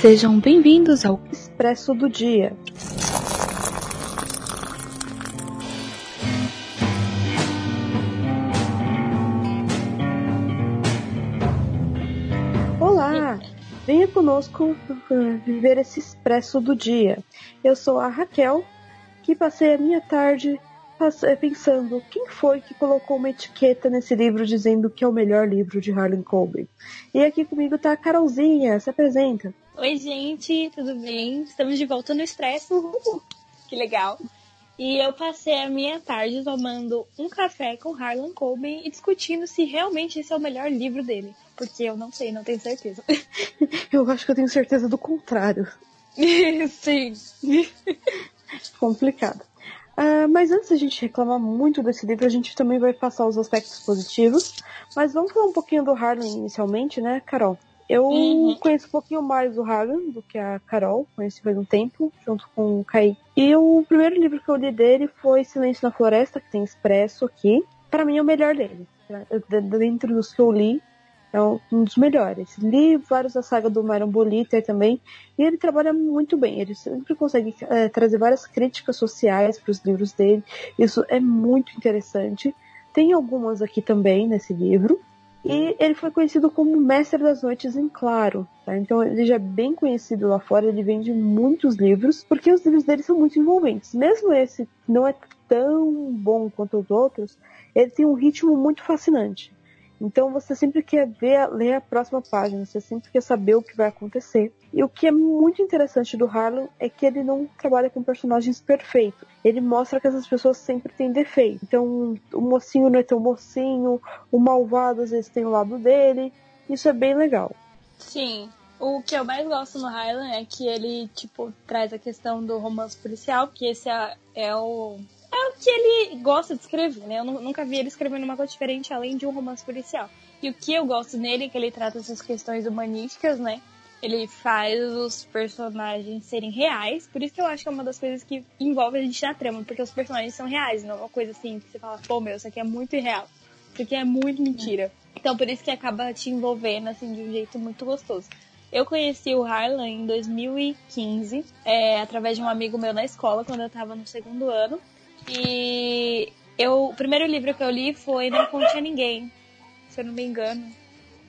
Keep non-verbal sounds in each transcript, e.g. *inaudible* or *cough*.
Sejam bem-vindos ao Expresso do Dia. Olá! Venha conosco viver esse expresso do dia. Eu sou a Raquel, que passei a minha tarde pensando quem foi que colocou uma etiqueta nesse livro dizendo que é o melhor livro de Harlan Coben. E aqui comigo tá a Carolzinha, se apresenta. Oi, gente, tudo bem? Estamos de volta no Expresso. Uhul. Que legal. E eu passei a minha tarde tomando um café com Harlan Coben e discutindo se realmente esse é o melhor livro dele. Porque eu não sei, não tenho certeza. *laughs* eu acho que eu tenho certeza do contrário. *laughs* Sim. *laughs* Complicado. Uh, mas antes da gente reclamar muito desse livro, a gente também vai passar os aspectos positivos. Mas vamos falar um pouquinho do Harlan inicialmente, né, Carol? Eu uhum. conheço um pouquinho mais o Hagan do que a Carol, conheci faz um tempo, junto com o Kai. E o primeiro livro que eu li dele foi Silêncio na Floresta, que tem expresso aqui. Para mim é o melhor dele. Dentro dos que eu li, é um dos melhores. Li vários da saga do Myron Boliter também, e ele trabalha muito bem. Ele sempre consegue é, trazer várias críticas sociais para os livros dele. Isso é muito interessante. Tem algumas aqui também nesse livro. E ele foi conhecido como Mestre das Noites em Claro. Tá? Então ele já é bem conhecido lá fora, ele vende muitos livros, porque os livros dele são muito envolventes. Mesmo esse não é tão bom quanto os outros, ele tem um ritmo muito fascinante. Então você sempre quer ver, ler a próxima página, você sempre quer saber o que vai acontecer. E o que é muito interessante do Harlan é que ele não trabalha com personagens perfeitos. Ele mostra que essas pessoas sempre têm defeito. Então, o mocinho não é tão mocinho, o malvado às vezes tem o lado dele. Isso é bem legal. Sim. O que eu mais gosto no Harlan é que ele, tipo, traz a questão do romance policial, que esse é, é o é o que ele gosta de escrever, né? Eu nunca vi ele escrevendo uma coisa diferente além de um romance policial. E o que eu gosto nele é que ele trata essas questões humanísticas, né? Ele faz os personagens serem reais, por isso que eu acho que é uma das coisas que envolve a gente na trama, porque os personagens são reais, não é uma coisa assim que você fala, pô, meu, isso aqui é muito irreal. Isso aqui é muito mentira. Então por isso que acaba te envolvendo, assim, de um jeito muito gostoso. Eu conheci o Harlan em 2015, é, através de um amigo meu na escola, quando eu tava no segundo ano. E eu, o primeiro livro que eu li foi Não Conte a Ninguém, se eu não me engano.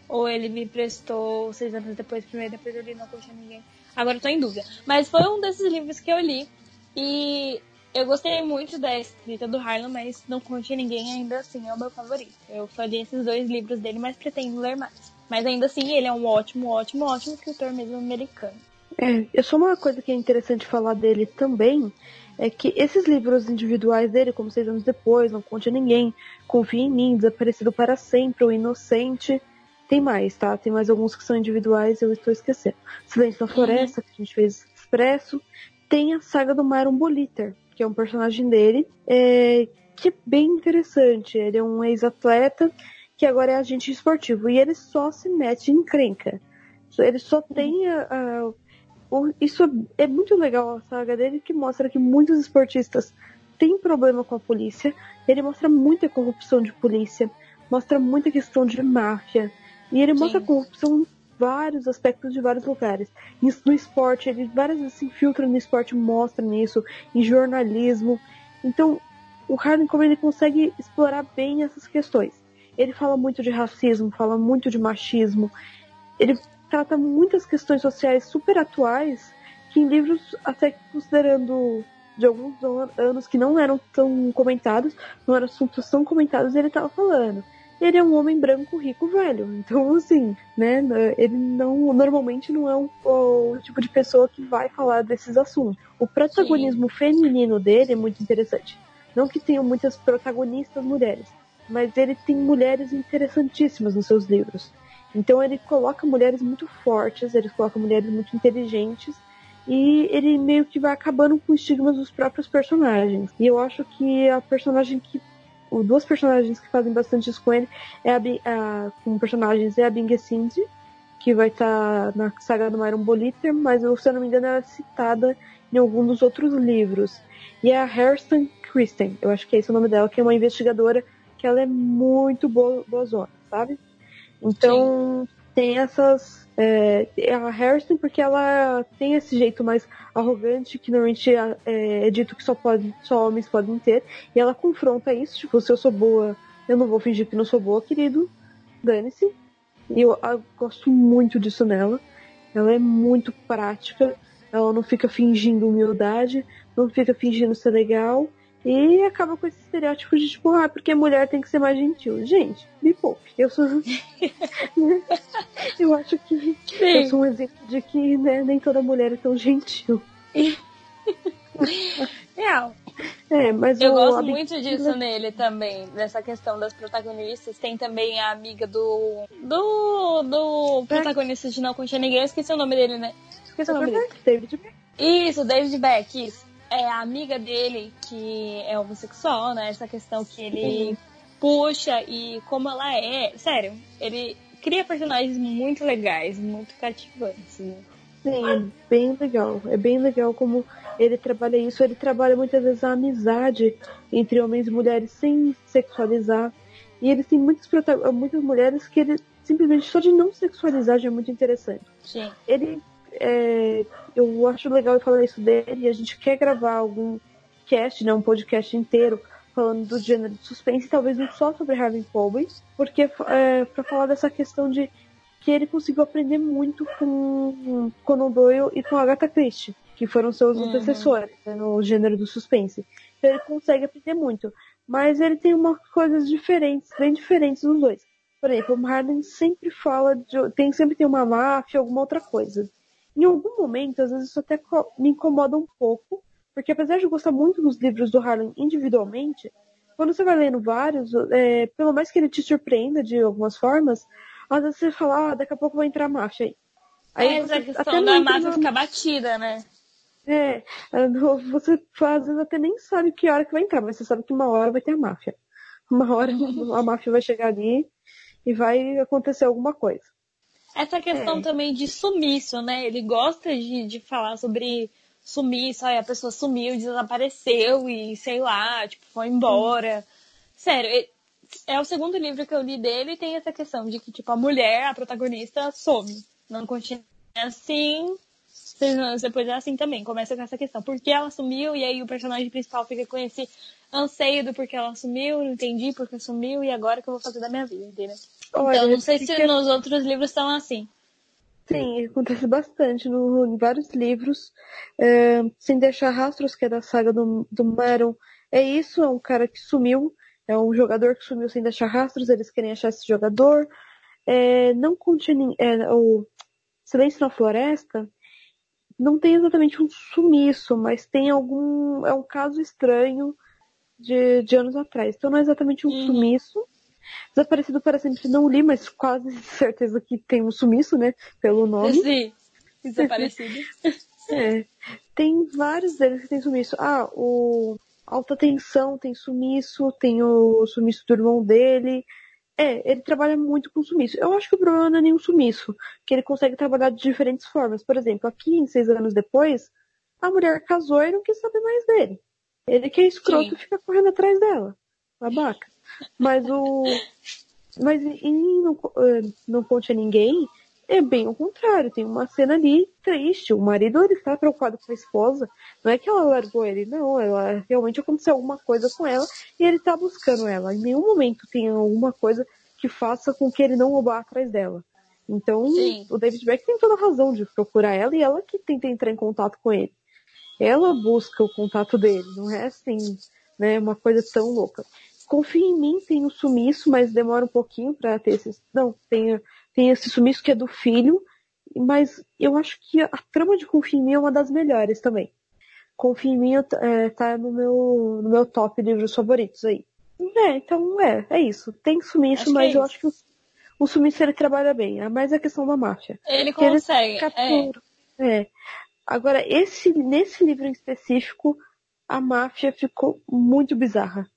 Ou ele me prestou seis anos depois, primeiro, depois eu li Não Conte a Ninguém. Agora eu tô em dúvida. Mas foi um desses livros que eu li. E eu gostei muito da escrita do Harlan, mas Não Conte a Ninguém ainda assim é o meu favorito. Eu só li esses dois livros dele, mas pretendo ler mais. Mas ainda assim, ele é um ótimo, ótimo, ótimo escritor mesmo americano. É, eu só uma coisa que é interessante falar dele também é que esses livros individuais dele, como Seis Anos Depois, Não Conte a Ninguém, Confie em Mim, Desaparecido para Sempre, O Inocente, tem mais, tá? Tem mais alguns que são individuais, eu estou esquecendo. Silêncio na Floresta, que a gente fez expresso. Tem a saga do Myron Boliter, que é um personagem dele, é, que é bem interessante. Ele é um ex-atleta que agora é agente esportivo. E ele só se mete em crenca. Ele só tem a, a isso é muito legal a saga dele que mostra que muitos esportistas têm problema com a polícia. Ele mostra muita corrupção de polícia, mostra muita questão de máfia. E ele Sim. mostra corrupção em vários aspectos de vários lugares. Isso no esporte, ele várias vezes se infiltra no esporte, mostra nisso, em jornalismo. Então, o Harlan como ele consegue explorar bem essas questões. Ele fala muito de racismo, fala muito de machismo. Ele trata muitas questões sociais super atuais que em livros até considerando de alguns anos que não eram tão comentados, não eram assuntos tão comentados, ele estava falando. Ele é um homem branco, rico, velho. *laughs* Então, assim, né? Ele não normalmente não é um, o tipo de pessoa que vai falar desses assuntos. O protagonismo Sim. feminino dele é muito interessante. Não que tenham muitas protagonistas mulheres, mas ele tem mulheres interessantíssimas nos seus livros. Então ele coloca mulheres muito fortes, ele coloca mulheres muito inteligentes e ele meio que vai acabando com os estigmas dos próprios personagens. E eu acho que a personagem que duas personagens que fazem bastante isso com ele é a, a com personagens é a Bing Cindy, que vai estar tá na saga do Myron Boliter, mas se eu não me engano ela é citada em algum dos outros livros. E é a Hairston Kristen, eu acho que é esse o nome dela, que é uma investigadora que ela é muito boa, boa zona, sabe? Então, Sim. tem essas. É, a Harrison, porque ela tem esse jeito mais arrogante que normalmente é, é dito que só, pode, só homens podem ter. E ela confronta isso, tipo, se eu sou boa, eu não vou fingir que não sou boa, querido. Dane-se. E eu, eu gosto muito disso nela. Ela é muito prática. Ela não fica fingindo humildade, não fica fingindo ser legal. E acaba com esse estereótipo de tipo, ah, porque mulher tem que ser mais gentil. Gente, me poupe. Eu sou. *laughs* eu acho que Sim. eu sou um exemplo de que né, nem toda mulher é tão gentil. Real. É, mas eu gosto muito disso nele também, dessa questão das protagonistas. Tem também a amiga do. do. do protagonista de Não Contia Ninguém. Eu esqueci o nome dele, né? Esqueci o nome dele. David Beck. Isso, David Beck, isso é a amiga dele que é homossexual, né? Essa questão que ele puxa e como ela é. Sério, ele cria personagens muito legais, muito cativantes. Né? Sim, é bem legal. É bem legal como ele trabalha isso. Ele trabalha muitas vezes a amizade entre homens e mulheres sem sexualizar. E ele tem muitas, muitas mulheres que ele simplesmente só de não sexualizar já é muito interessante. Sim. Ele é, eu acho legal eu falar isso dele. A gente quer gravar algum cast, né, um podcast inteiro falando do gênero de suspense, talvez não só sobre Harvey Colby, porque é, para falar dessa questão de que ele conseguiu aprender muito com Conan Doyle e com Agatha Christie, que foram seus uhum. antecessores né, no gênero do suspense. Então ele consegue aprender muito, mas ele tem umas coisas diferentes, bem diferentes dos dois. Por exemplo, o Marlin sempre fala de, tem sempre tem uma máfia, alguma outra coisa. Em algum momento, às vezes isso até me incomoda um pouco, porque apesar de eu gostar muito dos livros do Harlan individualmente, quando você vai lendo vários, é, pelo mais que ele te surpreenda de algumas formas, às vezes você fala, ah, daqui a pouco vai entrar a máfia aí. Aí é, você, a questão da máfia fica batida, né? É, você às vezes até nem sabe que hora que vai entrar, mas você sabe que uma hora vai ter a máfia. Uma hora *laughs* a máfia vai chegar ali e vai acontecer alguma coisa. Essa questão é. também de sumiço, né? Ele gosta de, de falar sobre sumiço, aí a pessoa sumiu, desapareceu e sei lá, tipo, foi embora. Hum. Sério, é o segundo livro que eu li dele e tem essa questão de que, tipo, a mulher, a protagonista, some. Não continua assim. Depois é assim também, começa com essa questão. Por que ela sumiu? E aí o personagem principal fica com esse anseio do porquê ela sumiu, não entendi porque sumiu e agora o que eu vou fazer da minha vida, entendeu? Olha, então, não sei se que... nos outros livros estão assim. Sim, acontece bastante no, em vários livros. É, Sem Deixar Rastros, que é da saga do, do Maron. É isso, é um cara que sumiu. É um jogador que sumiu sem deixar rastros. Eles querem achar esse jogador. É, não continha é, o Silêncio na Floresta não tem exatamente um sumiço, mas tem algum. É um caso estranho de, de anos atrás. Então não é exatamente um uhum. sumiço, Desaparecido para sempre não li, mas quase *laughs* certeza que tem um sumiço, né? Pelo nome. Sim, *laughs* desaparecido. é. Tem vários deles que tem sumiço. Ah, o Alta Tensão tem sumiço, tem o sumiço do irmão dele. É, ele trabalha muito com sumiço. Eu acho que o problema não é nenhum sumiço, que ele consegue trabalhar de diferentes formas. Por exemplo, aqui em seis anos depois, a mulher casou e não quis saber mais dele. Ele que é escroto Sim. fica correndo atrás dela. Babaca. Mas o. Mas em Não, eh, não Conte a Ninguém, é bem o contrário. Tem uma cena ali triste. O marido ele está preocupado com a esposa. Não é que ela largou ele, não. Ela realmente aconteceu alguma coisa com ela e ele está buscando ela. Em nenhum momento tem alguma coisa que faça com que ele não vá atrás dela. Então, Sim. o David Beck tem toda a razão de procurar ela e ela que tenta entrar em contato com ele. Ela busca o contato dele, não é assim, né, uma coisa tão louca. Confia em mim, tem o sumiço, mas demora um pouquinho para ter esse. Não, tem, tem esse sumiço que é do filho, mas eu acho que a trama de Confia em mim é uma das melhores também. Confia em mim é, tá no meu, no meu top livros favoritos aí. É, então é, é isso. Tem sumiço, acho mas é eu acho que o, o sumiço ele trabalha bem. É mais a questão da máfia. Ele consegue. Ele é. é. Agora, esse, nesse livro em específico, a máfia ficou muito bizarra.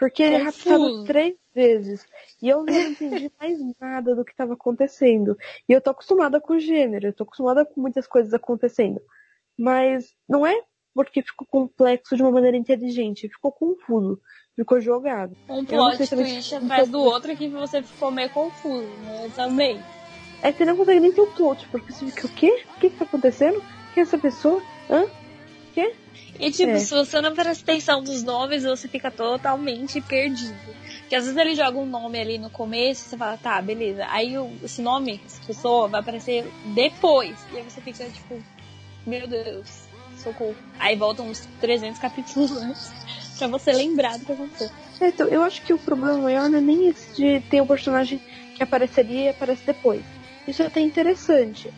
Porque ele é raptado três vezes. E eu não *laughs* entendi mais nada do que estava acontecendo. E eu tô acostumada com o gênero, eu tô acostumada com muitas coisas acontecendo. Mas não é porque ficou complexo de uma maneira inteligente, ficou confuso, ficou jogado. Um plot twist atrás do outro que você ficou meio confuso, né? Eu também. Aí você não consegue nem ter um plot, porque você fica, o quê? O que que tá acontecendo? Quem é essa pessoa? Hã? Quê? E tipo, É. se você não presta atenção nos nomes, você fica totalmente perdido. Porque às vezes ele joga um nome ali no começo você fala, tá, beleza. Aí o- esse nome, essa pessoa, vai aparecer depois. E aí você fica tipo, meu Deus, socorro. Aí voltam uns 300 capítulos antes *laughs* pra você lembrar do que aconteceu. É, Então, eu acho que o problema maior não é nem esse de ter um personagem que apareceria e aparece depois. Isso é até interessante.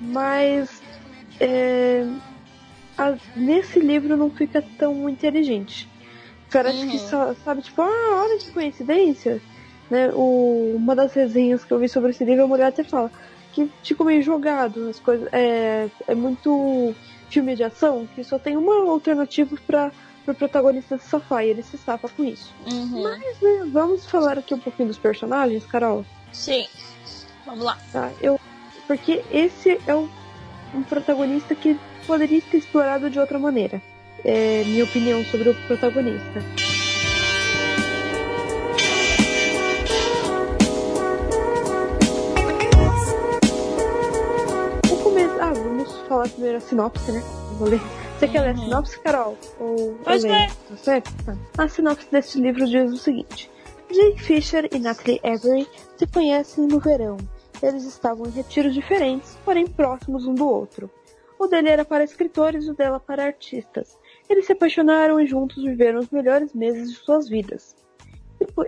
Mas é, a- nesse livro não fica tão inteligente. Parece Uhum. que só, sabe, tipo, ah, olha que coincidência. Né? O, uma das resenhas que eu vi sobre esse livro, a mulher até fala que ficou meio jogado, as coisas. É, é muito filme de ação que só tem uma alternativa para o protagonista se safar e ele se safa com isso. Uhum. Mas, né, vamos falar aqui um pouquinho dos personagens, Carol. Sim. Vamos lá. Tá? Eu, porque esse é um, um protagonista que poderia ter explorado de outra maneira. É minha opinião sobre o protagonista. Ah, vamos falar primeiro a sinopse, né? Vou ler. Você quer ler a Uhum. sinopse, Carol? Ou Pode ler. Tá. A sinopse deste livro diz o seguinte: Jake Fisher e Natalie Avery se conhecem no verão. Eles estavam em retiros diferentes, porém próximos um do outro. O dele era para escritores o dela para artistas. Eles se apaixonaram e juntos viveram os melhores meses de suas vidas.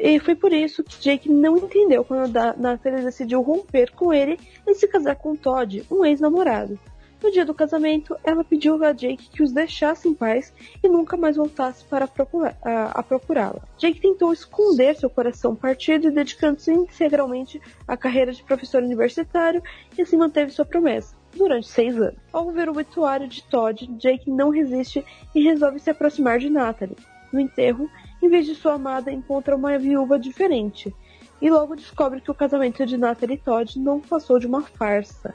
E foi por isso que Jake não entendeu quando Natalie decidiu romper com ele e se casar com Todd, um ex-namorado. No dia do casamento, ela pediu a Jake que os deixasse em paz e nunca mais voltasse para a, a procurá-la. Jake tentou esconder seu coração partido e dedicando-se integralmente à carreira de professor universitário e assim manteve sua promessa. Durante seis anos. Ao ver o obituário de Todd, Jake não resiste e resolve se aproximar de Natalie. No enterro, em vez de sua amada, encontra uma viúva diferente. E logo descobre que o casamento de Natalie e Todd não passou de uma farsa.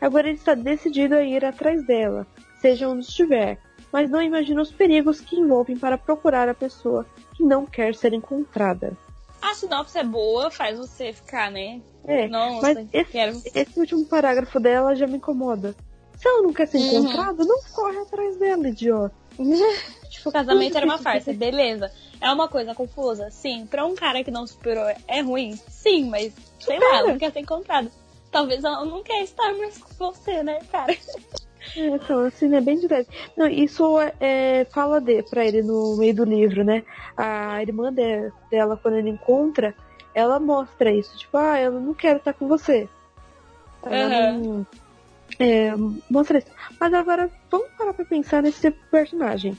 Agora ele está decidido a ir atrás dela, seja onde estiver, mas não imagina os perigos que envolvem para procurar a pessoa que não quer ser encontrada. A sinopse é boa, faz você ficar, né? É, Nossa, mas esse, quero. esse último parágrafo dela já me incomoda. Se ela não quer ser Uhum. encontrada, não corre atrás dela, idiota. *laughs* Tipo, o casamento era uma farsa, beleza. É uma coisa confusa, sim. Pra um cara que não superou é ruim, sim, mas sei lá, ela não quer ser encontrada. Talvez ela não quer estar mais com você, né, cara? É, Então, assim, é bem direto. Não, isso é, é, fala de pra ele no meio do livro, né? A irmã de- dela, quando ele encontra, ela mostra isso. Tipo, ah, eu não quero estar com você. Ela não- é, mostra isso. Mas agora, vamos parar pra pensar nesse personagem.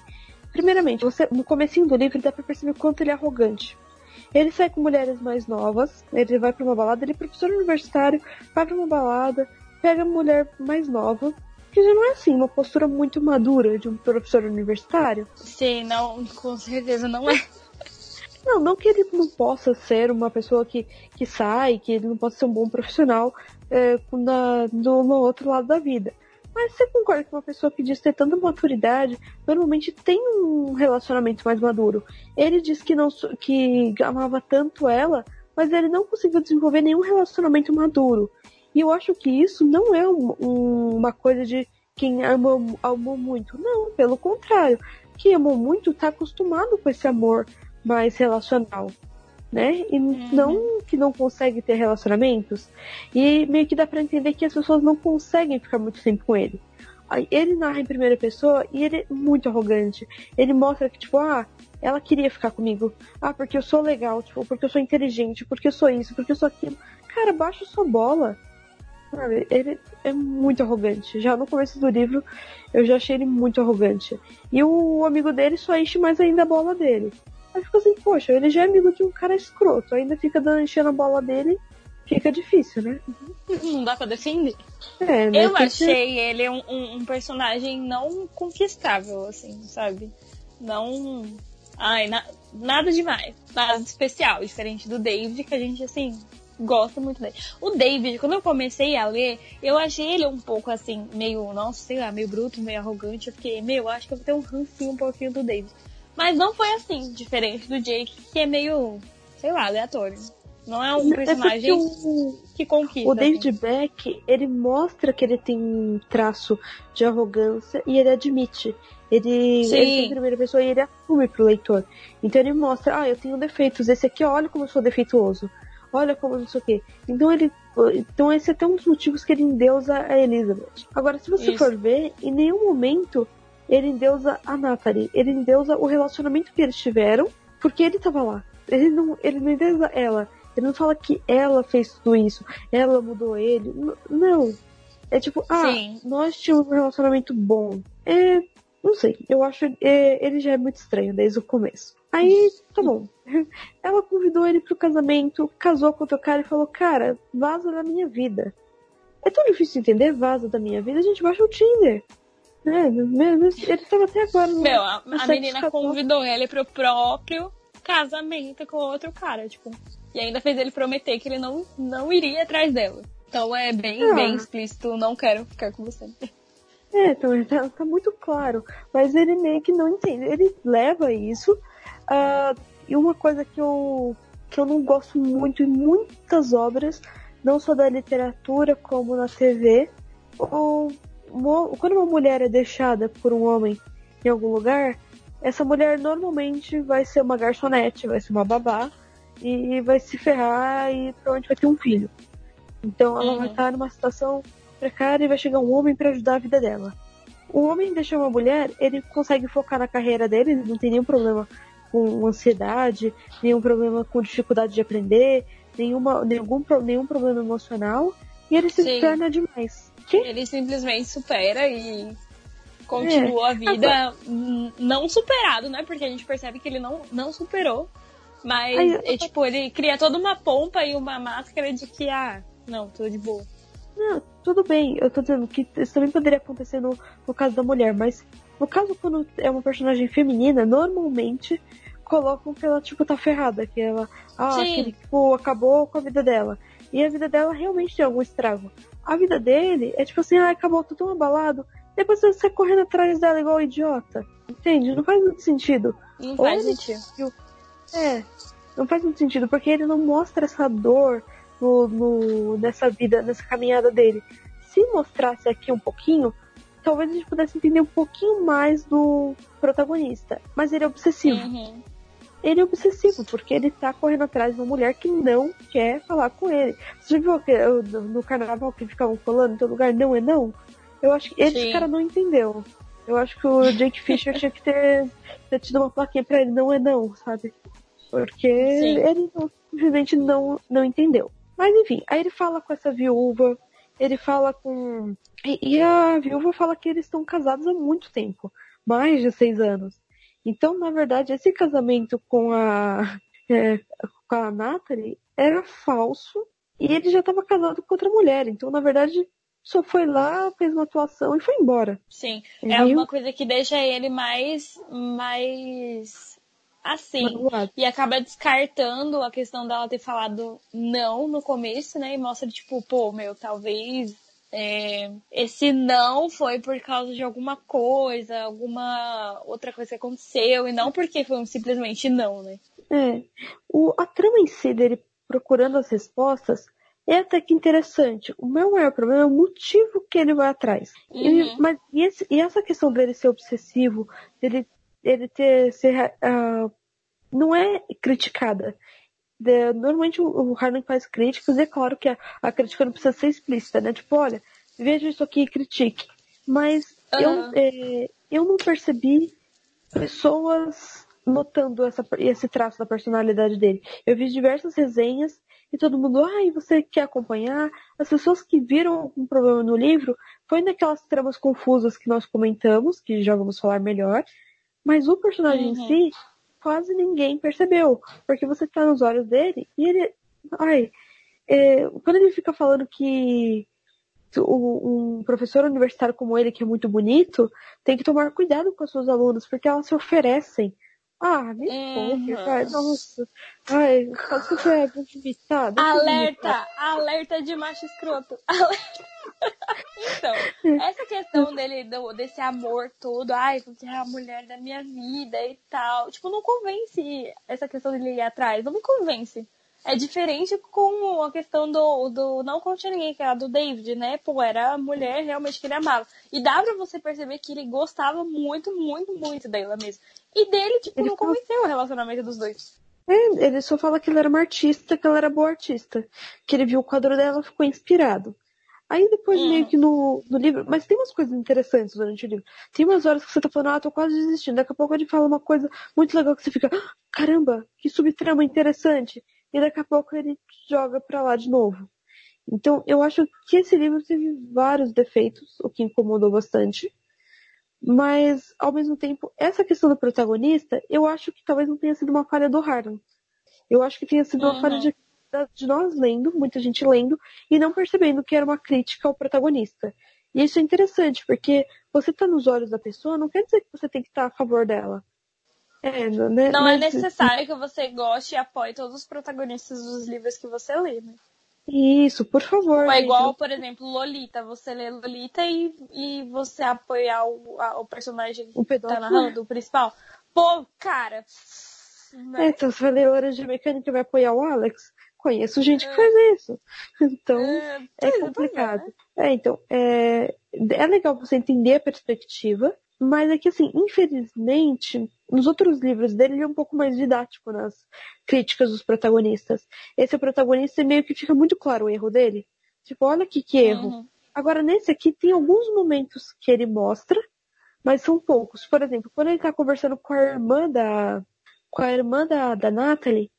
Primeiramente, você, no comecinho do livro dá pra perceber o quanto ele é arrogante. Ele sai com mulheres mais novas, ele vai pra uma balada, ele é professor universitário, vai pra uma balada, pega mulher mais nova, que já não é assim, uma postura muito madura de um professor universitário. Sim, não, com certeza não é. *laughs* Não, não que ele não possa ser uma pessoa que, que sai, que ele não possa ser um bom profissional é, na, no, no outro lado da vida. Mas você concorda que uma pessoa que diz ter tanta maturidade normalmente tem um relacionamento mais maduro? Ele diz que não que amava tanto ela, mas ele não conseguiu desenvolver nenhum relacionamento maduro. E eu acho que isso não é um- um- uma coisa de quem amou, amou muito. Não, pelo contrário. Quem amou muito está acostumado com esse amor mais relacional, né? E não que não consegue ter relacionamentos. E meio que dá pra entender que as pessoas não conseguem ficar muito tempo com ele. Ele narra em primeira pessoa e ele é muito arrogante. Ele mostra que, tipo, ah, ela queria ficar comigo. Ah, porque eu sou legal, tipo, porque eu sou inteligente, porque eu sou isso, porque eu sou aquilo. Cara, baixa sua bola. Sabe? Ele é muito arrogante. Já no começo do livro, eu já achei ele muito arrogante. E o amigo dele só enche mais ainda a bola dele. Aí fica assim, poxa, ele já é amigo de um cara escroto, ainda fica dando enchendo a bola dele, fica difícil, né? Não dá pra defender. É, né? Eu Porque- achei ele um, um- um personagem não conquistável, assim, sabe? Não. Ai, na- nada demais. Nada de especial, diferente do David, que a gente, assim, gosta muito dele. O David, quando eu comecei a ler, eu achei ele um pouco assim, meio, nossa, sei lá, meio bruto, meio arrogante. Eu fiquei, meu, acho que eu vou ter um rancinho um pouquinho do David. Mas não foi assim, diferente do Jake, que é meio, sei lá, aleatório. Não é um É personagem o, que conquista. o David assim. Beck, ele mostra que ele tem um traço de arrogância e ele admite. Ele, Sim. ele tem primeira pessoa e ele assume pro leitor. Então ele mostra, ah, eu tenho defeitos, esse aqui, olha como eu sou defeituoso. Olha como não sei o quê. Então ele. Então esse é até um dos motivos que ele endeusa a Elizabeth. Agora, se você Isso. for ver, em nenhum momento ele endeusa a Natalie. Ele endeusa o relacionamento que eles tiveram, porque ele tava lá. Ele não, ele não endeusa ela. Ele não fala que ela fez tudo isso, ela mudou ele. Não. É tipo, ah, Sim. nós tínhamos um relacionamento bom. É, não sei, eu acho é, ele já é muito estranho desde o começo. Aí, tá bom. *laughs* Ela convidou ele pro casamento, casou com outro cara e falou, cara, vaza da minha vida. É tão difícil entender, vaza da minha vida, a gente baixa o Tinder. Né? Ele tava até agora no, Meu, a, a menina casual. convidou ele pro próprio casamento com outro cara, tipo. E ainda fez ele prometer que ele não, não iria atrás dela. Então é bem, Ah. bem explícito, não quero ficar com você. É, então, tá, tá muito claro. Mas ele meio que não entende. Ele leva isso. Ah, e uma coisa que eu, que eu não gosto muito em muitas obras, não só da literatura como na TV, ou, quando uma mulher é deixada por um homem em algum lugar, essa mulher normalmente vai ser uma garçonete, vai ser uma babá, e vai se ferrar e provavelmente vai ter um filho. Então ela Uhum. vai estar numa situação precária e vai chegar um homem para ajudar a vida dela. O homem deixa uma mulher, ele consegue focar na carreira dele, ele não tem nenhum problema com ansiedade, nenhum problema com dificuldade de aprender, nenhuma, nenhum, nenhum problema emocional, e ele se Sim. torna demais. Que? Ele simplesmente supera e continua a vida hum, não superado, né? Porque a gente percebe que ele não, não superou. Mas, Aí, é, tipo, ele cria toda uma pompa e uma máscara de que, ah, não, tô de boa. Não, tudo bem, eu tô dizendo que isso também poderia acontecer no, no caso da mulher, mas no caso quando é uma personagem feminina, normalmente colocam que ela, tipo, tá ferrada, que ela, ah, Sim. aquele, tipo, acabou com a vida dela. E a vida dela realmente tem algum estrago. A vida dele é tipo assim, ah, acabou, tão abalado. Depois você sai correndo atrás dela igual idiota. Entende? Não faz muito sentido. Não Ou faz ele- sentido. É, não faz muito sentido, porque ele não mostra essa dor no, no- nessa vida, nessa caminhada dele. Se mostrasse aqui um pouquinho, talvez a gente pudesse entender um pouquinho mais do protagonista. Mas ele é obsessivo. Uhum. Ele é obsessivo, porque ele tá correndo atrás de uma mulher que não quer falar com ele. Você já viu que, eu- no no carnaval que ficavam falando em todo lugar, não é não? Eu acho que esse Sim. cara não entendeu. Eu acho que o Jake Fisher tinha que ter, ter tido uma plaquinha pra ele, não é não, sabe? Porque Sim. ele não- simplesmente não, não entendeu. Mas enfim, aí ele fala com essa viúva, ele fala com. E, e a viúva fala que eles estão casados há muito tempo mais de seis anos. Então, na verdade, esse casamento com a, *laughs* é, com a Natalie era falso e ele já estava casado com outra mulher. Então, na verdade, só foi lá, fez uma atuação e foi embora. Sim. É uma coisa que deixa ele mais. mais. assim. Magoado. E acaba descartando a questão dela ter falado não no começo, né? E mostra, tipo, pô, meu, talvez é, esse não foi por causa de alguma coisa, alguma outra coisa que aconteceu, e não porque foi um simplesmente não, né? É. O, a trama em si dele procurando as respostas é até que interessante. O meu maior problema é o motivo que ele vai atrás. E- Uhum. mas e, esse- e essa questão dele ser obsessivo, dele, ele ter ser, ah, não é criticada. De- normalmente o, o Harlan faz críticas e é claro que a, a crítica não precisa ser explícita, né? Tipo, olha, veja isso aqui e critique. Mas eu, Aham. é, eu não percebi pessoas notando essa, esse traço da personalidade dele. Eu vi diversas resenhas e todo mundo, ai, você quer acompanhar? As pessoas que viram um problema no livro foi naquelas tramas confusas que nós comentamos, que já vamos falar melhor, mas o personagem Uhum. em si, quase ninguém percebeu, porque você tá nos olhos dele e ele, ai, é, quando ele fica falando que um professor universitário como ele, que é muito bonito, tem que tomar cuidado com as suas alunas, porque elas se oferecem. Ah, me poupe, Uhum. vai, nossa. Ai, você é muito imitada. Alerta! Alerta de macho escroto! *laughs* Alerta. Então, essa questão dele, do- desse amor todo, ai, você é a mulher da minha vida e tal, tipo, não convence essa questão dele ir atrás, não me convence. é diferente com a questão do, do Não Conte Ninguém, que era do David, né? Pô, era a mulher realmente que ele amava. E dá pra você perceber que ele gostava muito, muito, muito dela mesmo. E dele, tipo, ele não convenceu o relacionamento dos dois. É, ele só fala que ela era uma artista, que ela era boa artista. Que ele viu o quadro dela e ficou inspirado. Aí depois hum. meio que no, no livro. Mas tem umas coisas interessantes durante o livro. Tem umas horas que você tá falando, ah, tô quase desistindo. Daqui a pouco ele fala uma coisa muito legal que você fica, ah, caramba, que subtrama interessante. E daqui a pouco ele joga pra lá de novo. Então, eu acho que esse livro teve vários defeitos, o que incomodou bastante. Mas, ao mesmo tempo, essa questão do protagonista, eu acho que talvez não tenha sido uma falha do Harlan. Eu acho que tenha sido uhum. uma falha de de nós lendo, muita gente lendo, e não percebendo que era uma crítica ao protagonista. E isso é interessante, porque você tá nos olhos da pessoa, não quer dizer que você tem que estar tá a favor dela. É, né? Não é necessário que você goste e apoie todos os protagonistas dos livros que você lê, né? Isso, por favor. É igual, por exemplo, Lolita. Você lê Lolita e, e você apoiar o, a, o personagem o que tá narrando, o principal. Pô, cara. Né? É, então você vai ler Laranja Mecânica e vai apoiar o Alex? Conheço gente que é. faz isso. *laughs* Então, é, é complicado. É, então, é, é legal você entender a perspectiva, mas é que, assim, infelizmente, nos outros livros dele ele é um pouco mais didático nas críticas dos protagonistas. Esse é protagonista meio que fica muito claro o erro dele. Tipo, olha aqui que erro. Uhum. Agora, nesse aqui, tem alguns momentos que ele mostra, mas são poucos. Por exemplo, quando ele tá conversando com a irmã da. com a irmã da, da Natalie,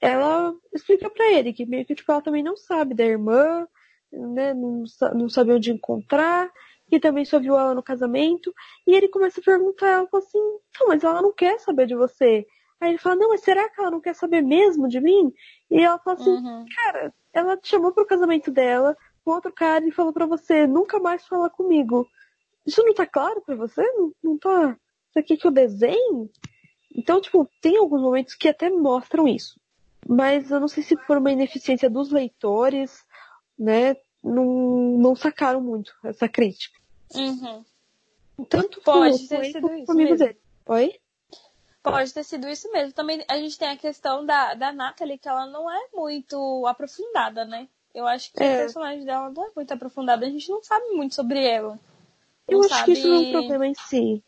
ela explica para ele que meio que tipo, ela também não sabe da irmã, né, não, não sabe onde encontrar, que também só viu ela no casamento, e ele começa a perguntar, ela fala assim, não, mas ela não quer saber de você. Aí ele fala, não, mas será que ela não quer saber mesmo de mim? E ela fala assim, uhum. cara, ela te chamou pro casamento dela, com outro cara e falou para você, nunca mais fala comigo. Isso não tá claro para você? Não, não tá. Isso aqui que eu desenho? Então, tipo, tem alguns momentos que até mostram isso mas eu não sei se por uma ineficiência dos leitores, né, não, não sacaram muito essa crítica. Uhum. Tanto Pode ter sido isso mesmo. Dele. Oi? Pode ter sido isso mesmo. Também a gente tem a questão da, da Natalie, que ela não é muito aprofundada, né? Eu acho que é. o personagem dela não é muito aprofundado. A gente não sabe muito sobre ela. Não Eu acho sabe... que isso não é um problema em si.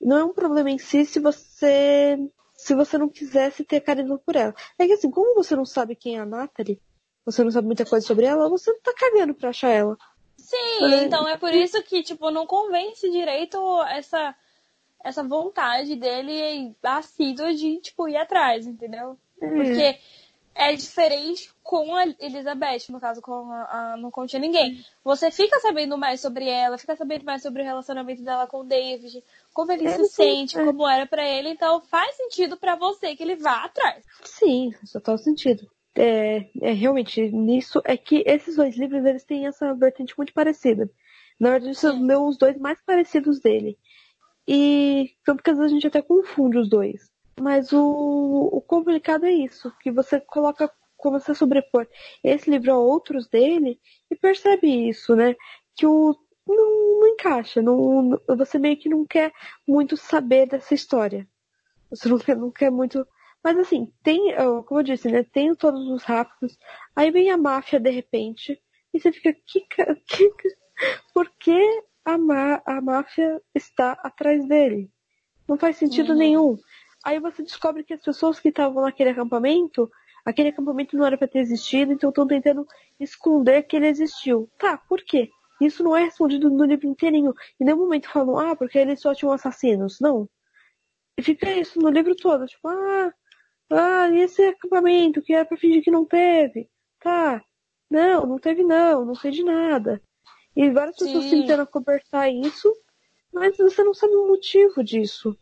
Não é um problema em si se você se você não quisesse ter carisma por ela. É que assim, como você não sabe quem é a Natalie, você não sabe muita coisa sobre ela, você tá cagando pra achar ela. Sim, é. então é por isso que, tipo, não convence direito essa, essa vontade dele assídua de, tipo, ir atrás, entendeu? É. Porque é diferente com a Elizabeth, no caso, com a, a Não Conte Ninguém. Você fica sabendo mais sobre ela, fica sabendo mais sobre o relacionamento dela com o David, como ele é, se sente, é. como era para ele, então faz sentido para você que ele vá atrás. Sim, faz total sentido. É, é, realmente, nisso é que esses dois livros eles têm essa vertente muito parecida. Na verdade, são os dois mais parecidos dele. E tanto que às vezes a gente até confunde os dois. Mas o, o complicado é isso, que você coloca, como você sobrepor esse livro a outros dele e percebe isso, né? Que o não, não encaixa, não, você meio que não quer muito saber dessa história. Você não quer, não quer muito. Mas assim, tem, como eu disse, né? Tem todos os rápidos. Aí vem a máfia de repente. E você fica, que, que, por que a, má, a máfia está atrás dele? Não faz sentido uhum. nenhum. Aí você descobre que as pessoas que estavam naquele acampamento, aquele acampamento não era para ter existido, então estão tentando esconder que ele existiu. Tá, por quê? Isso não é respondido no livro inteirinho. Em nenhum momento falam, ah, porque eles só tinham assassinos. Não. E fica isso no livro todo, tipo, ah, ah, e esse acampamento que era pra fingir que não teve. Tá. Não, não teve não, não sei de nada. E várias Sim. pessoas tentando conversar isso, mas você não sabe o motivo disso.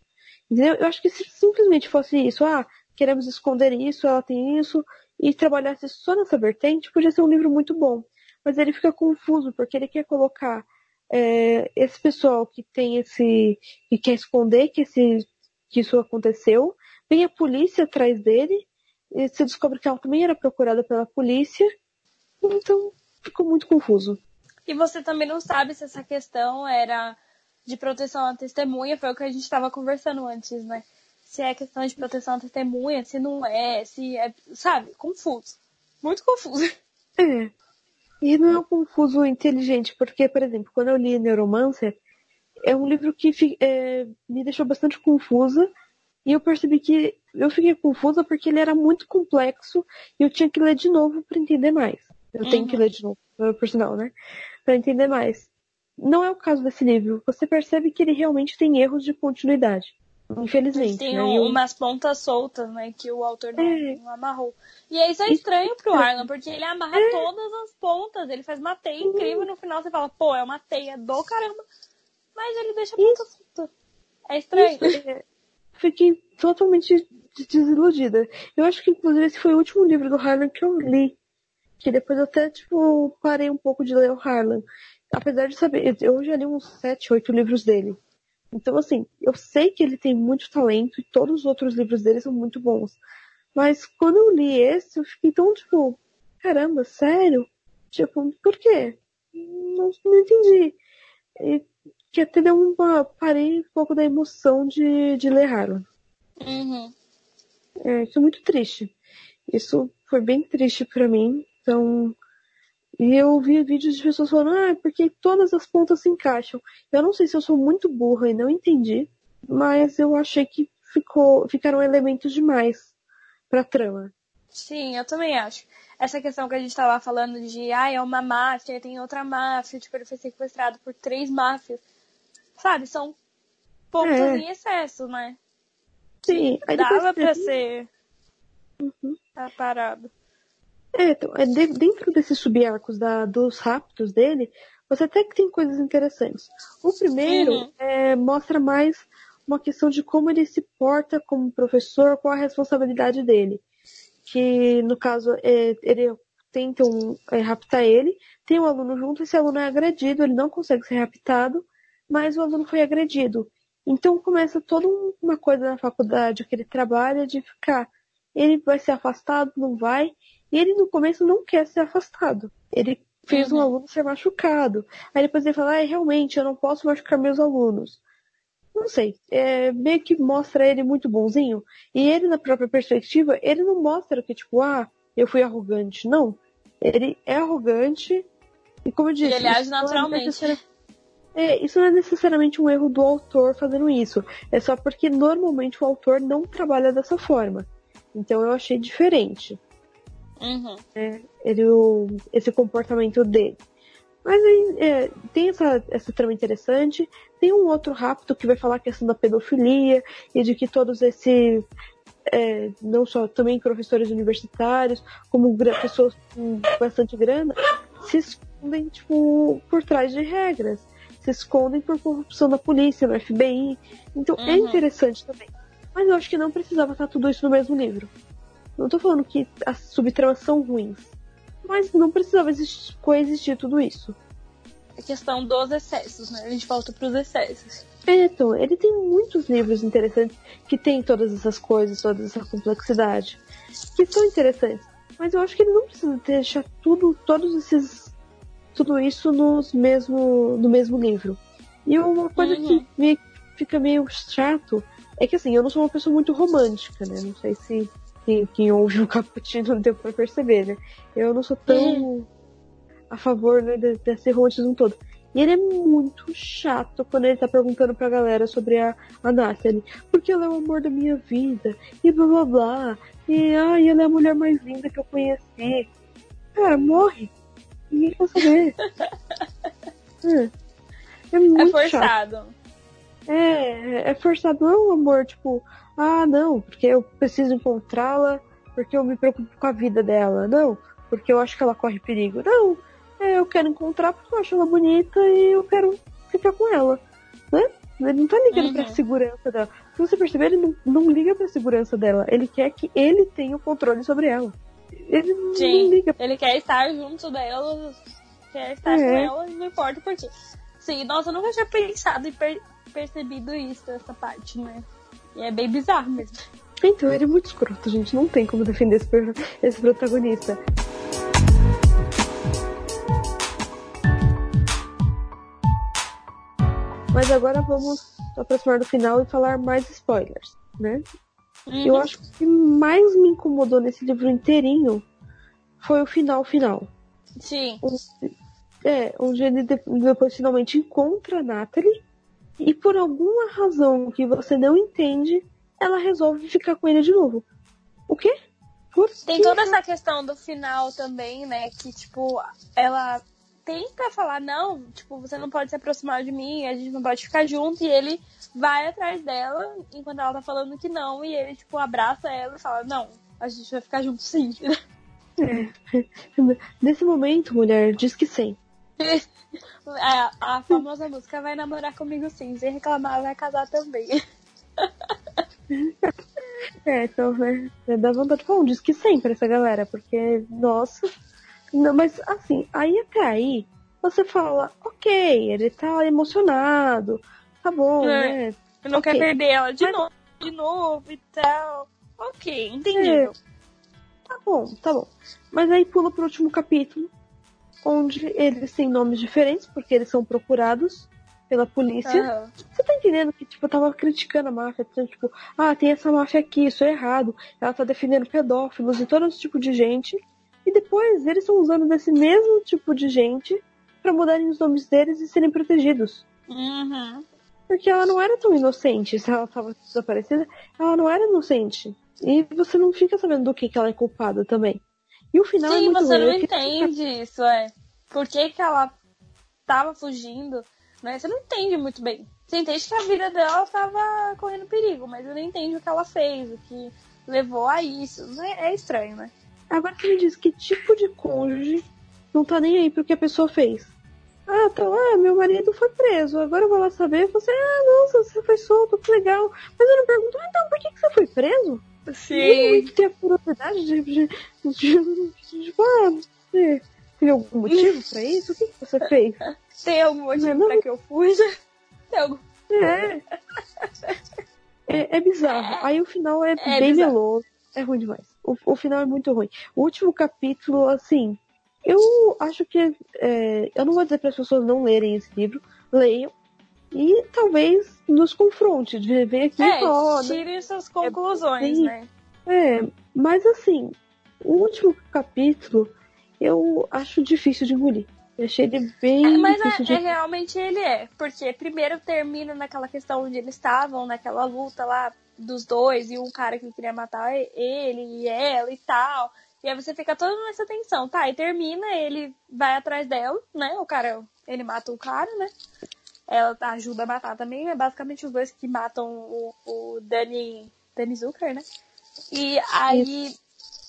Entendeu? Eu acho que se simplesmente fosse isso, ah, queremos esconder isso, ela tem isso, e trabalhasse só nessa vertente, podia ser um livro muito bom. Mas ele fica confuso, porque ele quer colocar é, esse pessoal que tem esse. que quer esconder que, esse, que isso aconteceu, vem a polícia atrás dele, e se descobre que ela também era procurada pela polícia, então ficou muito confuso. E você também não sabe se essa questão era de proteção à testemunha, foi o que a gente estava conversando antes, né? se é questão de proteção à testemunha, se não é, se é, sabe, confuso. Muito confuso. É. E não é um confuso inteligente, porque, por exemplo, quando eu li Neuromancer, é um livro que é, me deixou bastante confusa e eu percebi que eu fiquei confusa porque ele era muito complexo e eu tinha que ler de novo para entender mais. Eu uhum. tenho que uhum. ler de novo, por sinal, né? Para entender mais. Não é o caso desse livro. Você percebe que ele realmente tem erros de continuidade. Infelizmente. Tem né? umas pontas soltas, né? Que o autor não, é. não amarrou. E é isso é estranho pro Arlan, porque ele amarra é. todas as pontas. Ele faz uma teia incrível. No final você fala, pô, é uma teia do caramba. Mas ele deixa a ponta solta. É estranho. Isso, é fiquei totalmente desiludida. Eu acho que, inclusive, esse foi o último livro do Harlan que eu li. Que depois eu até, tipo, parei um pouco de ler o Harlan. Apesar de saber, eu já li uns sete, oito livros dele. Então, assim, eu sei que ele tem muito talento e todos os outros livros dele são muito bons. Mas quando eu li esse, eu fiquei tão, tipo, caramba, sério? Tipo, por quê? Não, não entendi. E que até deu uma. parei um pouco da emoção de, de ler Harlan. Uhum. É, isso é muito triste. Isso foi bem triste para mim. Então. E eu vi vídeos de pessoas falando, ah, porque todas as pontas se encaixam. Eu não sei se eu sou muito burra e não entendi, mas eu achei que ficou, ficaram elementos demais pra trama. Sim, eu também acho. Essa questão que a gente tava falando de, ah, é uma máfia, tem outra máfia, tipo, ele foi sequestrado por três máfias. Sabe, são pontos é. em excesso, né? Sim. Aí Dava pra ser uhum. parado. É, então, é de, dentro desses subarcos dos raptos dele, você até que tem coisas interessantes. O primeiro uhum. é, mostra mais uma questão de como ele se porta como professor, qual a responsabilidade dele. Que, no caso, é, ele tentam é, raptar ele, tem um aluno junto, esse aluno é agredido, ele não consegue ser raptado, mas o aluno foi agredido. Então começa toda uma coisa na faculdade que ele trabalha de ficar, ele vai ser afastado, não vai, e ele no começo não quer ser afastado. Ele fez uhum. um aluno ser machucado. Aí depois ele fala, ah, realmente, eu não posso machucar meus alunos. Não sei, é, meio que mostra ele muito bonzinho. E ele, na própria perspectiva, ele não mostra que, tipo, ah, eu fui arrogante. Não. Ele é arrogante. E como eu disse. Ele age naturalmente. É, isso não é necessariamente um erro do autor fazendo isso. É só porque normalmente o autor não trabalha dessa forma. Então eu achei diferente. Uhum. É, ele, o, esse comportamento dele. Mas aí, é, tem essa, essa trama interessante. Tem um outro rápido que vai falar a questão da pedofilia e de que todos esses. É, não só também professores universitários, como pessoas com bastante grana, se escondem tipo, por trás de regras se escondem por corrupção da polícia, no FBI. Então é uhum. é interessante também. Mas eu acho que não precisava estar tudo isso no mesmo livro. Não tô falando que as subtramas são ruins. Mas não precisava existir, coexistir tudo isso. A questão dos excessos, né? A gente volta pros excessos. É, então, ele tem muitos livros interessantes que tem todas essas coisas, toda essa complexidade. Que são interessantes. Mas eu acho que ele não precisa deixar tudo, todos esses tudo isso nos mesmo, no mesmo livro. E uma coisa uhum. que me fica meio chato é que assim, eu não sou uma pessoa muito romântica, né? Não sei se quem, quem ouve o Cappuccino *laughs* deu pra perceber, né? Eu não sou tão a favor né, desse romantismo todo. E ele é muito chato quando ele tá perguntando pra galera sobre a, a Natalie. Porque ela é o amor da minha vida. E blá blá blá. E ai, ela é a mulher mais linda que eu conheci. Cara, morre. Ninguém quer saber. *laughs* é. É, muito é forçado. Chato. É, é forçado. Não é amor, tipo, ah, não, porque eu preciso encontrá-la, porque eu me preocupo com a vida dela. Não, porque eu acho que ela corre perigo. Não, é, eu quero encontrar porque eu acho ela bonita e eu quero ficar com ela. Né? Ele não tá ligando uhum. pra segurança dela. Se você perceber, ele não, não liga pra segurança dela. Ele quer que ele tenha o controle sobre ela. Ele Sim, não liga. Ele quer estar junto dela, quer estar é. com ela, não importa por quê. Sim, nossa, eu nunca tinha pensado e per percebido isso, essa parte, né? E é bem bizarro mesmo. Então, ele é muito escroto, gente. Não tem como defender esse, esse protagonista. Mas agora vamos aproximar do final e falar mais spoilers. né? Uhum. Eu acho que o que mais me incomodou nesse livro inteirinho foi o final final. Sim. Onde, é, onde ele depois finalmente encontra a Natalie e por alguma razão que você não entende, ela resolve ficar com ele de novo. O quê? Por Tem toda essa questão do final também, né? Que, tipo, ela tenta falar, não, tipo, você não pode se aproximar de mim, a gente não pode ficar junto, e ele vai atrás dela enquanto ela tá falando que não, e ele, tipo, abraça ela e fala, não, a gente vai ficar junto sim. *laughs* É. Nesse momento, mulher, diz que sim. *laughs* a, a famosa música vai namorar comigo sim, se reclamar vai casar também. É, então, né, dá vontade de falar um diz que sim pra essa galera, porque, nossa, não, mas assim, aí até aí, você fala, ok, ele tá emocionado, tá bom, é, né? Ele não okay. quer perder ela de mas... novo, de novo e tal. Ok, entendeu? É, tá bom, tá bom. Mas aí pula pro último capítulo, onde eles têm nomes diferentes, porque eles são procurados pela polícia. Uhum. Você tá entendendo que, tipo, eu tava criticando a máfia, tipo, ah, tem essa máfia aqui, isso é errado. Ela tá defendendo pedófilos e todo esse tipo de gente. E depois eles estão usando desse mesmo tipo de gente para mudarem os nomes deles e serem protegidos. Uhum. Porque ela não era tão inocente. Se ela tava desaparecida, ela não era inocente. E você não fica sabendo do que, que ela é culpada também. E o final Sim, é muito você não entende isso, é. Por que, que ela tava fugindo, né? Você não entende muito bem. Você entende que a vida dela tava correndo perigo, mas você não entende o que ela fez, o que levou a isso. É, é estranho, né? Agora você me diz que tipo de cônjuge não tá nem aí pro que a pessoa fez. Ah, então, ah, meu marido foi preso. Agora eu vou lá saber. Você, ah, nossa, você foi solto, que legal. Mas eu não pergunto, ah, então, por que, que você foi preso? Sim. Tem a curiosidade de, de, de, de, você tem algum motivo pra isso? O que, que você fez? *laughs* Tem algum motivo não, pra que eu fuja? Tem algum... É. é. É bizarro. Aí o final é, é bem bizarro. meloso. É ruim demais. O, o final é muito ruim. O último capítulo, assim, eu acho que. É, eu não vou dizer para as pessoas não lerem esse livro, leiam. E talvez nos confronte, de ver aqui é, e falar. Tirem suas conclusões, é, né? É, mas assim, o último capítulo eu acho difícil de engolir. Eu achei ele bem. É, mas é, de... é, realmente ele é. Porque primeiro termina naquela questão onde eles estavam, naquela luta lá dos dois, e um cara que queria matar ele e ela e tal. E aí você fica toda nessa tensão, tá? E termina, ele vai atrás dela, né? O cara, ele mata o cara, né? Ela ajuda a matar também, é basicamente os dois que matam o, o Danny, Danny Zucker, né? E aí,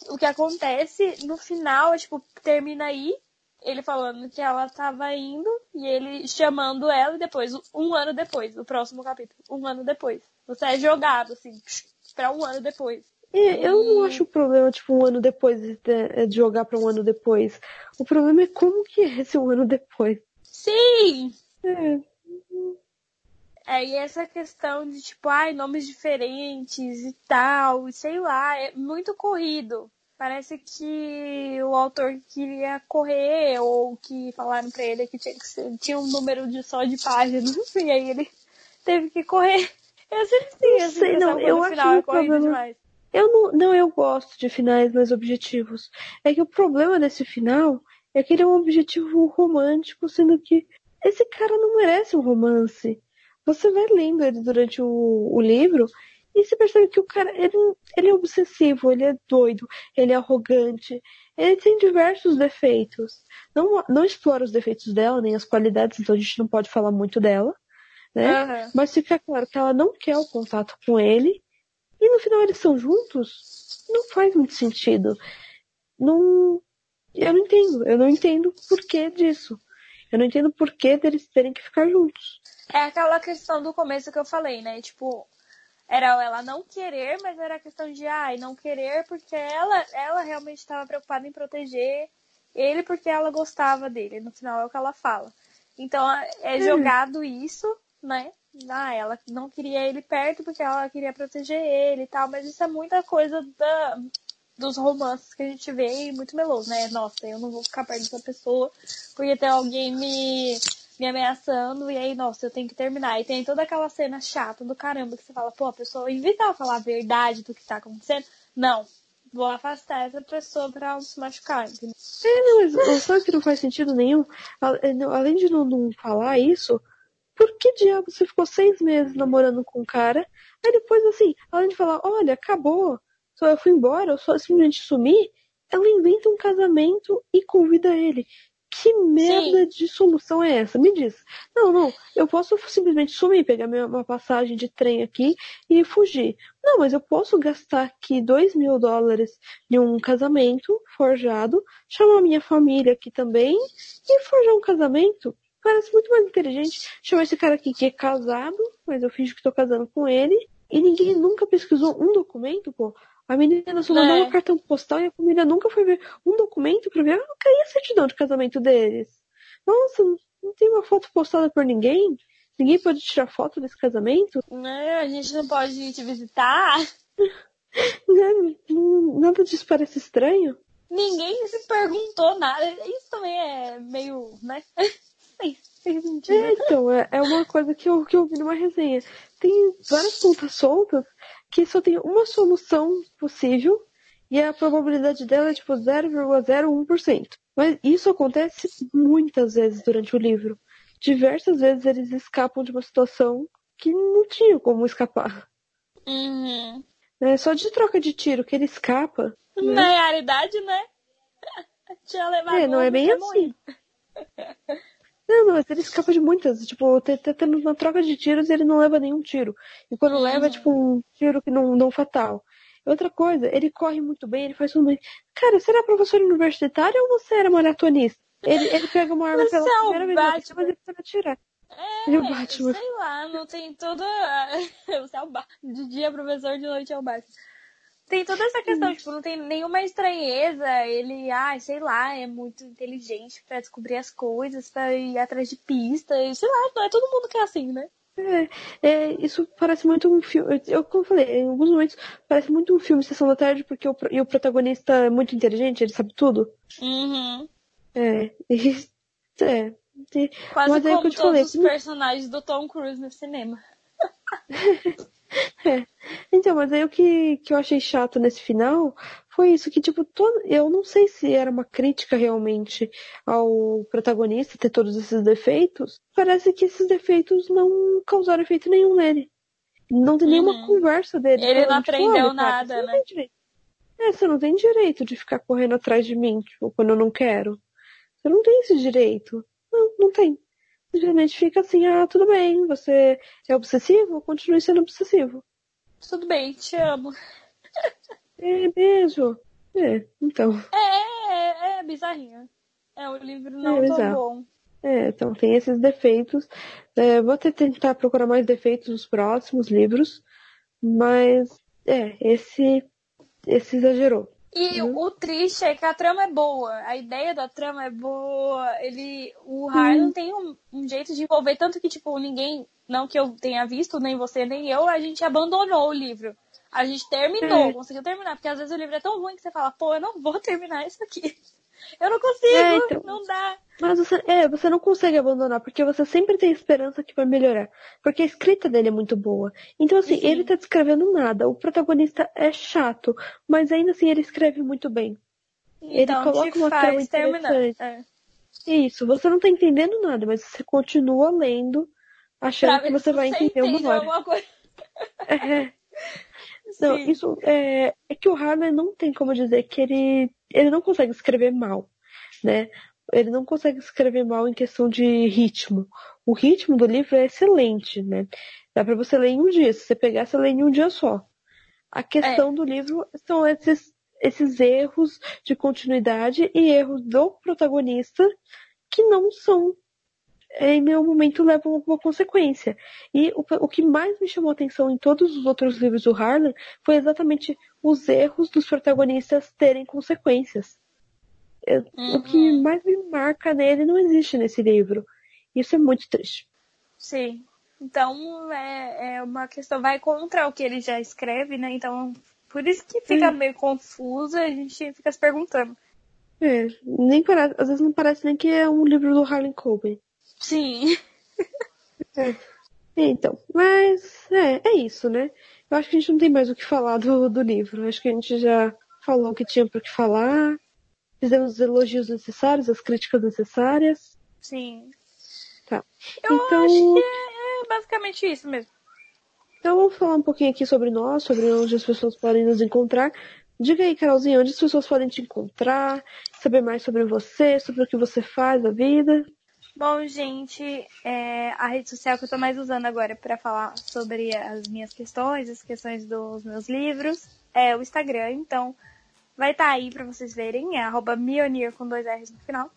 o que acontece no final, é, tipo, termina aí, ele falando que ela tava indo e ele chamando ela e depois, um ano depois, o próximo capítulo, um ano depois. Você é jogado, assim, pra um ano depois. É, eu não acho o problema, tipo, um ano depois de, de jogar para um ano depois. O problema é como que é esse um ano depois. Sim! É. É, e essa questão de, tipo, ai, nomes diferentes e tal, e sei lá, é muito corrido. Parece que o autor queria correr, ou que falaram pra ele que tinha, que ser, tinha um número de só de páginas, e *laughs* aí ele teve que correr. Eu sempre tenho essa sei, não, eu acho final é corrido demais. Eu não, não, eu gosto de finais mais objetivos. É que o problema desse final é que ele é um objetivo romântico, sendo que esse cara não merece um romance. Você vai lendo ele durante o, o livro e você percebe que o cara, ele, ele é obsessivo, ele é doido, ele é arrogante, ele tem diversos defeitos. Não, não explora os defeitos dela, nem as qualidades, então a gente não pode falar muito dela, né? Uhum. Mas fica claro que ela não quer o contato com ele e no final eles são juntos? Não faz muito sentido. Não. Eu não entendo. Eu não entendo o porquê disso. Eu não entendo o porquê deles terem que ficar juntos. É aquela questão do começo que eu falei, né? Tipo, era ela não querer, mas era a questão de, ai, não querer porque ela, ela realmente estava preocupada em proteger ele porque ela gostava dele. No final é o que ela fala. Então é hum. jogado isso, né? ah, ela não queria ele perto porque ela queria proteger ele e tal, mas isso é muita coisa da, dos romances que a gente vê e muito meloso, né? Nossa, eu não vou ficar perto dessa pessoa porque tem alguém me me ameaçando, e aí, nossa, eu tenho que terminar. E tem toda aquela cena chata do caramba que você fala, pô, a pessoa, em vez falar a verdade do que tá acontecendo, não, vou afastar essa pessoa pra ela se machucar, entendeu? É, sabe que não faz sentido nenhum? É, além de não, não falar isso, por que diabo você ficou seis meses namorando com o cara? Aí depois, assim, além de falar, olha, acabou, só eu fui embora, eu só simplesmente sumi, ela inventa um casamento e convida ele. Que merda Sim. de solução é essa? Me diz. Não, não, eu posso simplesmente sumir, pegar minha, uma passagem de trem aqui e fugir. Não, mas eu posso gastar aqui dois mil dólares de um casamento forjado, chamar minha família aqui também e forjar um casamento. Parece muito mais inteligente chamar esse cara aqui que é casado, mas eu fingo que tô casando com ele, e ninguém nunca pesquisou um documento, pô. A menina só mandou é. um cartão postal e a família nunca foi ver um documento pra ver. Ah, cadê a certidão de casamento deles? Nossa, não tem uma foto postada por ninguém? Ninguém pode tirar foto desse casamento? É, a gente não pode ir te visitar. *laughs* nada disso parece estranho. Ninguém se perguntou nada. Isso também é meio, né? *laughs* É, então, é, é uma coisa que eu, que eu vi numa resenha. Tem várias pontas soltas que só tem uma solução possível e a probabilidade dela é tipo 0,01%. Mas isso acontece muitas vezes durante o livro. Diversas vezes eles escapam de uma situação que não tinha como escapar. Uhum. É só de troca de tiro que ele escapa. Né? Na realidade, né? *laughs* Tinha levado é, não é bem assim. *laughs* Não, não, ele escapa de muitas. Tipo, tendo uma troca de tiros e ele não leva nenhum tiro. E quando uhum. leva, é tipo um tiro que não, não fatal. Outra coisa, ele corre muito bem, ele faz tudo bem. Cara, você era professor universitário ou você era maratonista? Ele, ele pega uma arma você pela é primeira vez, Batman. mas ele precisa atirar. É, ele é o Batman. sei lá, não tem toda. *laughs* Você é o Batman. De dia é professor, de noite é o Batman tem toda essa questão, tipo, não tem nenhuma estranheza. Ele, ah, sei lá, é muito inteligente para descobrir as coisas, para ir atrás de pistas, sei lá, não é todo mundo que é assim, né? É, é, isso parece muito um filme. Eu, como eu falei, em alguns momentos parece muito um filme Sessão da Tarde, porque o, e o protagonista é muito inteligente, ele sabe tudo. Uhum. É, e, *laughs* é. E, Quase mas como é que eu te todos falei, os personagens do Tom Cruise no cinema. *laughs* *laughs* É. Então, mas aí o que, que eu achei chato nesse final foi isso, que tipo, todo, eu não sei se era uma crítica realmente ao protagonista ter todos esses defeitos. Parece que esses defeitos não causaram efeito nenhum nele. Não tem nenhuma uhum. conversa dele. Ele não tipo, aprendeu nada, cara, né? É, você não tem direito de ficar correndo atrás de mim, tipo, quando eu não quero. Você não tem esse direito. Não, não tem simplesmente fica assim, ah, tudo bem, você é obsessivo, continue sendo obsessivo. Tudo bem, te amo. É, beijo. É, então. É, é, é bizarrinho. É um livro não é, tão bom. É, então tem esses defeitos. É, vou tentar procurar mais defeitos nos próximos livros, mas é, esse, esse exagerou. E uhum. o triste é que a trama é boa, a ideia da trama é boa, ele, o Harlan uhum. tem um, um, jeito de envolver, tanto que, tipo, ninguém, não que eu tenha visto, nem você, nem eu, a gente abandonou o livro. A gente terminou, é. conseguiu terminar, porque às vezes o livro é tão ruim que você fala, pô, eu não vou terminar isso aqui. *laughs* Eu não consigo, é, então, não dá. Mas você, é, você não consegue abandonar, porque você sempre tem esperança que vai melhorar. Porque a escrita dele é muito boa. Então, assim, Sim. ele tá descrevendo nada. O protagonista é chato, mas ainda assim ele escreve muito bem. Então, ele coloca uma trama interessante. É. Isso, você não tá entendendo nada, mas você continua lendo, achando pra que você vai entender uma hora. Coisa. É. Não, Sim. isso é, é que o Harlan não tem como dizer que ele, ele não consegue escrever mal, né? Ele não consegue escrever mal em questão de ritmo. O ritmo do livro é excelente, né? Dá para você ler em um dia. Se você pegar, você lê em um dia só. A questão é. do livro são esses, esses erros de continuidade e erros do protagonista que não são em nenhum momento levam alguma consequência. E o, o que mais me chamou a atenção em todos os outros livros do Harlan foi exatamente os erros dos protagonistas terem consequências. Uhum. O que uhum. mais me marca nele não existe nesse livro. Isso é muito triste. Sim. Então é, é uma questão, vai contra o que ele já escreve, né? Então, por isso que fica meio confuso, a gente fica se perguntando. É, nem parece, às vezes não parece nem que é um livro do Harlan Coben. Sim. É. Então, mas é, é isso, né? Eu acho que a gente não tem mais o que falar do, do livro. Acho que a gente já falou o que tinha para que falar. Fizemos os elogios necessários, as críticas necessárias. Sim. Tá. Eu então, acho que é, é basicamente isso mesmo. Então vamos falar um pouquinho aqui sobre nós, sobre onde as pessoas podem nos encontrar. Diga aí, Carolzinha, onde as pessoas podem te encontrar, saber mais sobre você, sobre o que você faz da vida. Bom, gente, é, a rede social que eu tô mais usando agora para falar sobre as minhas questões, as questões dos meus livros, é o Instagram. Então, vai estar tá aí para vocês verem, é arroba Mionir com dois R's no final.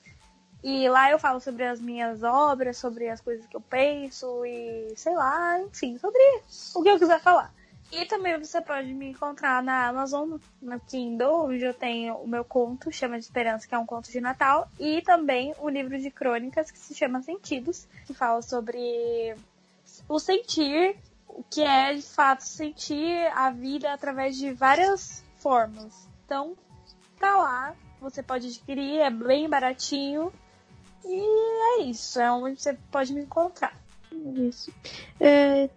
E lá eu falo sobre as minhas obras, sobre as coisas que eu penso e sei lá, enfim, sobre o que eu quiser falar. E também você pode me encontrar na Amazon, no Kindle, onde eu tenho o meu conto, chama de Esperança, que é um conto de Natal, e também o livro de crônicas que se chama Sentidos, que fala sobre o sentir, o que é de fato sentir a vida através de várias formas. Então, tá lá, você pode adquirir, é bem baratinho. E é isso, é onde você pode me encontrar. Isso. É,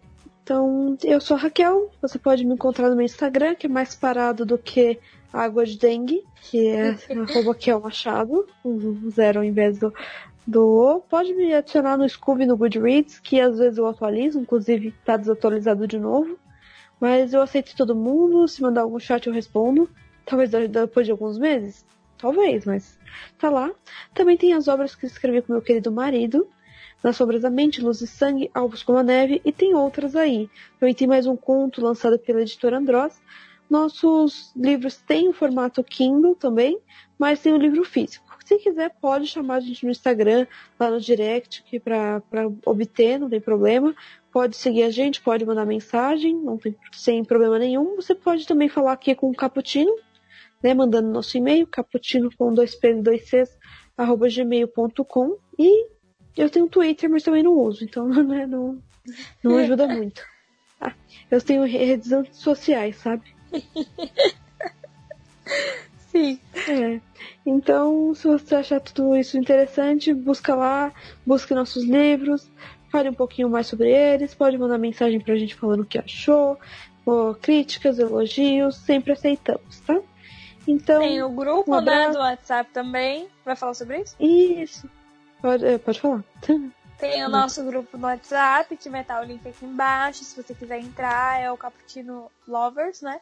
então, eu sou a Raquel, você pode me encontrar no meu Instagram, que é mais parado do que água de dengue, que é *laughs* arroba Raquel Machado, um zero ao invés do, do Pode me adicionar no Scooby no Goodreads, que às vezes eu atualizo, inclusive está desatualizado de novo. Mas eu aceito todo mundo, se mandar algum chat eu respondo. Talvez depois de alguns meses. Talvez, mas tá lá. Também tem as obras que escrevi com meu querido marido, nas obras A Mente, Luz e Sangue, Alvos como a Neve, e tem outras aí. Também tem mais um conto lançado pela editora Andross. Nossos livros têm o formato Kindle também, mas tem o livro físico. Se quiser, pode chamar a gente no Instagram, lá no direct, que para obter, não tem problema. Pode seguir a gente, pode mandar mensagem, não tem sem problema nenhum. Você pode também falar aqui com o Caputino, né, mandando nosso e-mail, caputino com dois p dois cs arroba gmail.com e eu tenho Twitter, mas também não uso, então *laughs* né, não, não ajuda muito. Ah, eu tenho redes sociais, sabe? *laughs* Sim. É. Então, se você achar tudo isso interessante, busca lá, busque nossos livros, fale um pouquinho mais sobre eles, pode mandar mensagem pra gente falando o que achou, críticas, elogios, sempre aceitamos, tá? Então, Tem o grupo um né, do WhatsApp também. Vai falar sobre isso? Isso. Pode, é, pode falar. Tem o nosso grupo no WhatsApp, que vai estar o link aqui embaixo. Se você quiser entrar, é o Cappuccino Lovers, né?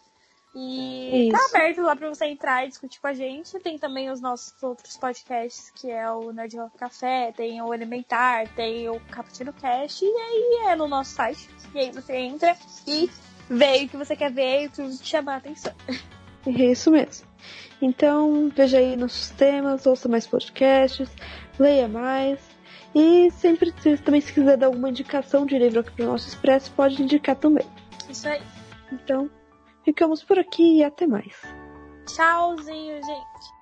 E tá Isso. tá aberto lá pra você entrar e discutir com a gente. Tem também os nossos outros podcasts, que é o Nerd Rock Café, tem o Elementar, tem o Cappuccino Cast, e aí é no nosso site. E aí você entra e vê o que você quer ver e o que te chamar a atenção. *laughs* É isso mesmo. Então, veja aí nossos temas, ouça mais podcasts, leia mais. E sempre, também se quiser dar alguma indicação de livro aqui para o nosso Expresso, pode indicar também. Isso aí. Então, ficamos por aqui e até mais. Tchauzinho, gente.